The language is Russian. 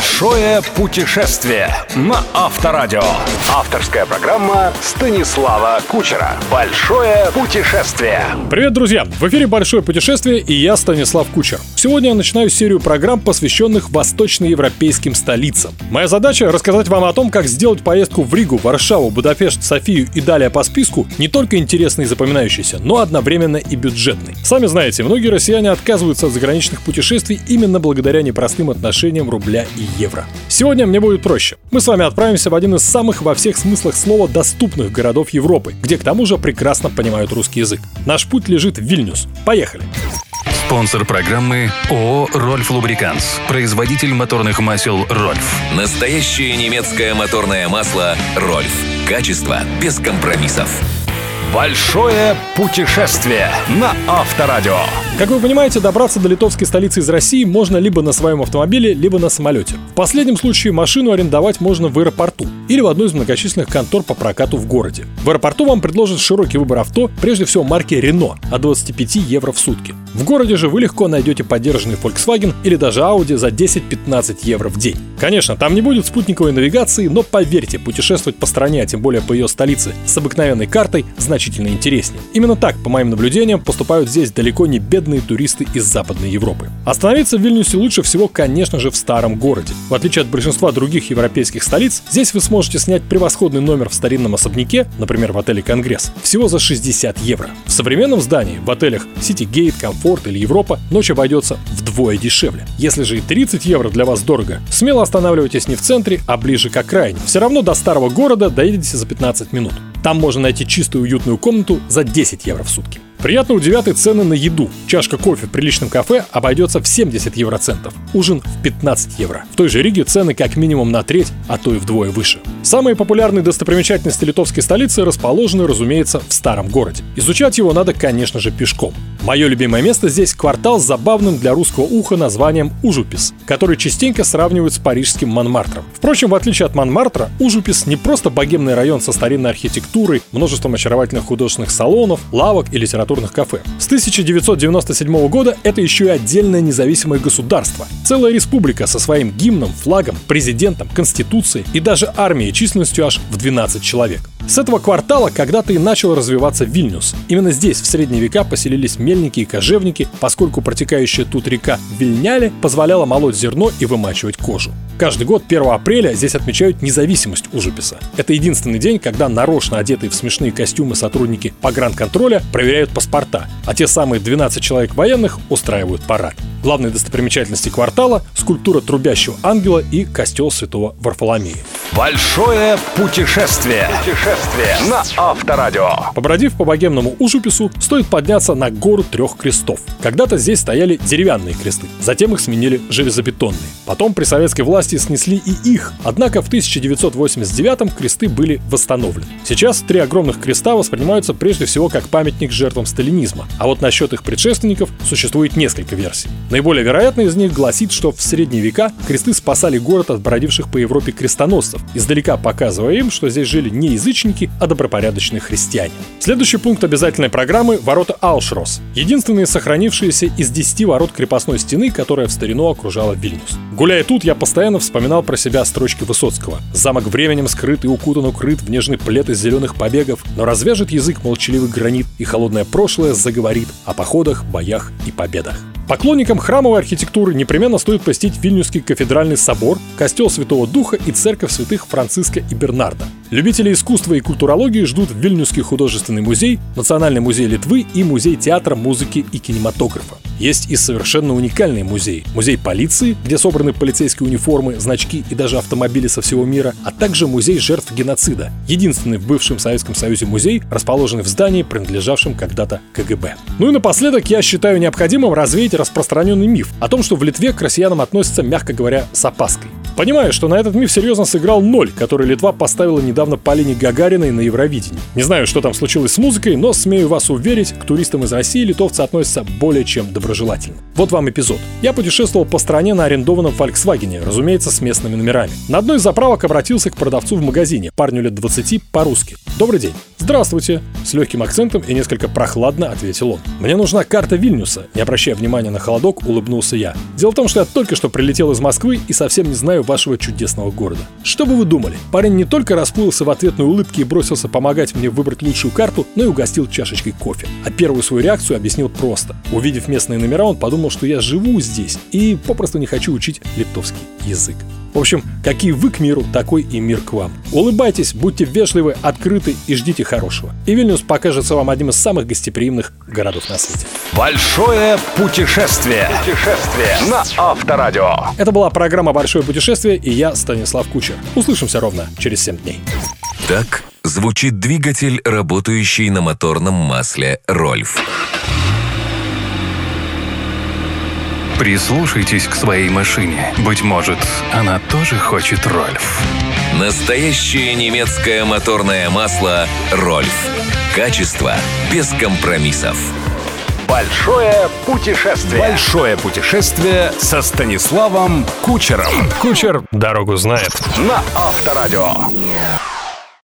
Большое путешествие на Авторадио. Авторская программа Станислава Кучера. Большое путешествие. Привет, друзья! В эфире «Большое путешествие» и я, Станислав Кучер. Сегодня я начинаю серию программ, посвященных восточноевропейским столицам. Моя задача — рассказать вам о том, как сделать поездку в Ригу, Варшаву, Будапешт, Софию и далее по списку не только интересной и запоминающейся, но одновременно и бюджетной. Сами знаете, многие россияне отказываются от заграничных путешествий именно благодаря непростым отношениям рубля и евро. Сегодня мне будет проще. Мы с вами отправимся в один из самых во всех смыслах слова доступных городов Европы, где к тому же прекрасно понимают русский язык. Наш путь лежит в Вильнюс. Поехали! Спонсор программы ООО «Рольф Лубриканс». Производитель моторных масел «Рольф». Настоящее немецкое моторное масло «Рольф». Качество без компромиссов. Большое путешествие на Авторадио. Как вы понимаете, добраться до литовской столицы из России можно либо на своем автомобиле, либо на самолете. В последнем случае машину арендовать можно в аэропорту или в одной из многочисленных контор по прокату в городе. В аэропорту вам предложат широкий выбор авто, прежде всего марки Renault от 25 евро в сутки. В городе же вы легко найдете поддержанный Volkswagen или даже Audi за 10-15 евро в день. Конечно, там не будет спутниковой навигации, но поверьте, путешествовать по стране, а тем более по ее столице, с обыкновенной картой значительно интереснее. Именно так, по моим наблюдениям, поступают здесь далеко не бедные туристы из Западной Европы. Остановиться в Вильнюсе лучше всего, конечно же, в старом городе. В отличие от большинства других европейских столиц, здесь вы сможете снять превосходный номер в старинном особняке, например, в отеле «Конгресс», всего за 60 евро. В современном здании, в отелях Citygate, Комфорт или Европа, ночь обойдется вдвое дешевле. Если же и 30 евро для вас дорого, смело останавливайтесь не в центре, а ближе к окраине. Все равно до старого города доедете за 15 минут. Там можно найти чистую уютную комнату за 10 евро в сутки. Приятно удивят цены на еду. Чашка кофе в приличном кафе обойдется в 70 евроцентов, ужин в 15 евро. В той же Риге цены как минимум на треть, а то и вдвое выше. Самые популярные достопримечательности литовской столицы расположены, разумеется, в старом городе. Изучать его надо, конечно же, пешком. Мое любимое место здесь квартал с забавным для русского уха названием Ужупис, который частенько сравнивают с парижским Монмартром. Впрочем, в отличие от Монмартра, Ужупис не просто богемный район со старинной архитектурой, множеством очаровательных художественных салонов, лавок и литературных кафе. С 1997 года это еще и отдельное независимое государство. Целая республика со своим гимном, флагом, президентом, конституцией и даже армией численностью аж в 12 человек. С этого квартала когда-то и начал развиваться Вильнюс. Именно здесь в средние века поселились мельники и кожевники, поскольку протекающая тут река Вильняли позволяла молоть зерно и вымачивать кожу. Каждый год 1 апреля здесь отмечают независимость Ужуписа. Это единственный день, когда нарочно одетые в смешные костюмы сотрудники погранконтроля проверяют паспорта, а те самые 12 человек военных устраивают парад. Главные достопримечательности квартала – скульптура трубящего ангела и костел святого Варфоломея. Большое путешествие. Путешествие на Авторадио. Побродив по богемному Ужупису, стоит подняться на гору трех крестов. Когда-то здесь стояли деревянные кресты, затем их сменили железобетонные. Потом при советской власти снесли и их, однако в 1989-м кресты были восстановлены. Сейчас три огромных креста воспринимаются прежде всего как памятник жертвам сталинизма, а вот насчет их предшественников существует несколько версий. Наиболее вероятная из них гласит, что в средние века кресты спасали город от бродивших по Европе крестоносцев, издалека показывая им, что здесь жили не язычники, а добропорядочные христиане. Следующий пункт обязательной программы – ворота Аушрос. Единственные сохранившиеся из 10 ворот крепостной стены, которая в старину окружала Вильнюс. Гуляя тут, я постоянно вспоминал про себя строчки Высоцкого. Замок временем скрыт и укутан укрыт в нежный плед из зеленых побегов, но развяжет язык молчаливый гранит, и холодное прошлое заговорит о походах, боях и победах. Поклонникам храмовой архитектуры непременно стоит посетить Вильнюсский кафедральный собор, костел Святого Духа и церковь святых Франциска и Бернарда. Любители искусства и культурологии ждут Вильнюсский художественный музей, Национальный музей Литвы и Музей театра, музыки и кинематографа. Есть и совершенно уникальные музеи. Музей полиции, где собраны полицейские униформы, значки и даже автомобили со всего мира, а также музей жертв геноцида. Единственный в бывшем Советском Союзе музей, расположенный в здании, принадлежавшем когда-то КГБ. Ну и напоследок я считаю необходимым развеять распространенный миф о том, что в Литве к россиянам относятся, мягко говоря, с опаской. Понимаю, что на этот миф серьезно сыграл ноль, который Литва поставила недавно Полине Гагариной на Евровидении. Не знаю, что там случилось с музыкой, но смею вас уверить, к туристам из России литовцы относятся более чем доброжелательно. Вот вам эпизод. Я путешествовал по стране на арендованном Volkswagen, разумеется, с местными номерами. На одной из заправок обратился к продавцу в магазине, парню лет 20, по-русски. «Добрый день». «Здравствуйте!» С легким акцентом и несколько прохладно ответил он. «Мне нужна карта Вильнюса», не обращая внимания на холодок, улыбнулся я. Дело в том, что я только что прилетел из Москвы и совсем не знаю, краю вашего чудесного города. Что бы вы думали? Парень не только расплылся в ответной улыбке и бросился помогать мне выбрать лучшую карту, но и угостил чашечкой кофе. А первую свою реакцию объяснил просто. Увидев местные номера, он подумал, что я живу здесь и попросту не хочу учить литовский язык. В общем, какие вы к миру, такой и мир к вам. Улыбайтесь, будьте вежливы, открыты и ждите хорошего. И Вильнюс покажется вам одним из самых гостеприимных городов на свете. Большое путешествие. Путешествие на Авторадио. Это была программа «Большое путешествие» и я, Станислав Кучер. Услышимся ровно через 7 дней. Так звучит двигатель, работающий на моторном масле «Рольф». Прислушайтесь к своей машине. Быть может, она тоже хочет Рольф. Настоящее немецкое моторное масло «Рольф». Качество без компромиссов. Большое путешествие. Большое путешествие со Станиславом Кучером. Кучер дорогу знает. На Авторадио.